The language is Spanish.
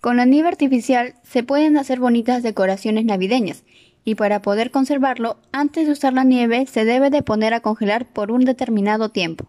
Con la nieve artificial se pueden hacer bonitas decoraciones navideñas y para poder conservarlo, antes de usar la nieve se debe de poner a congelar por un determinado tiempo.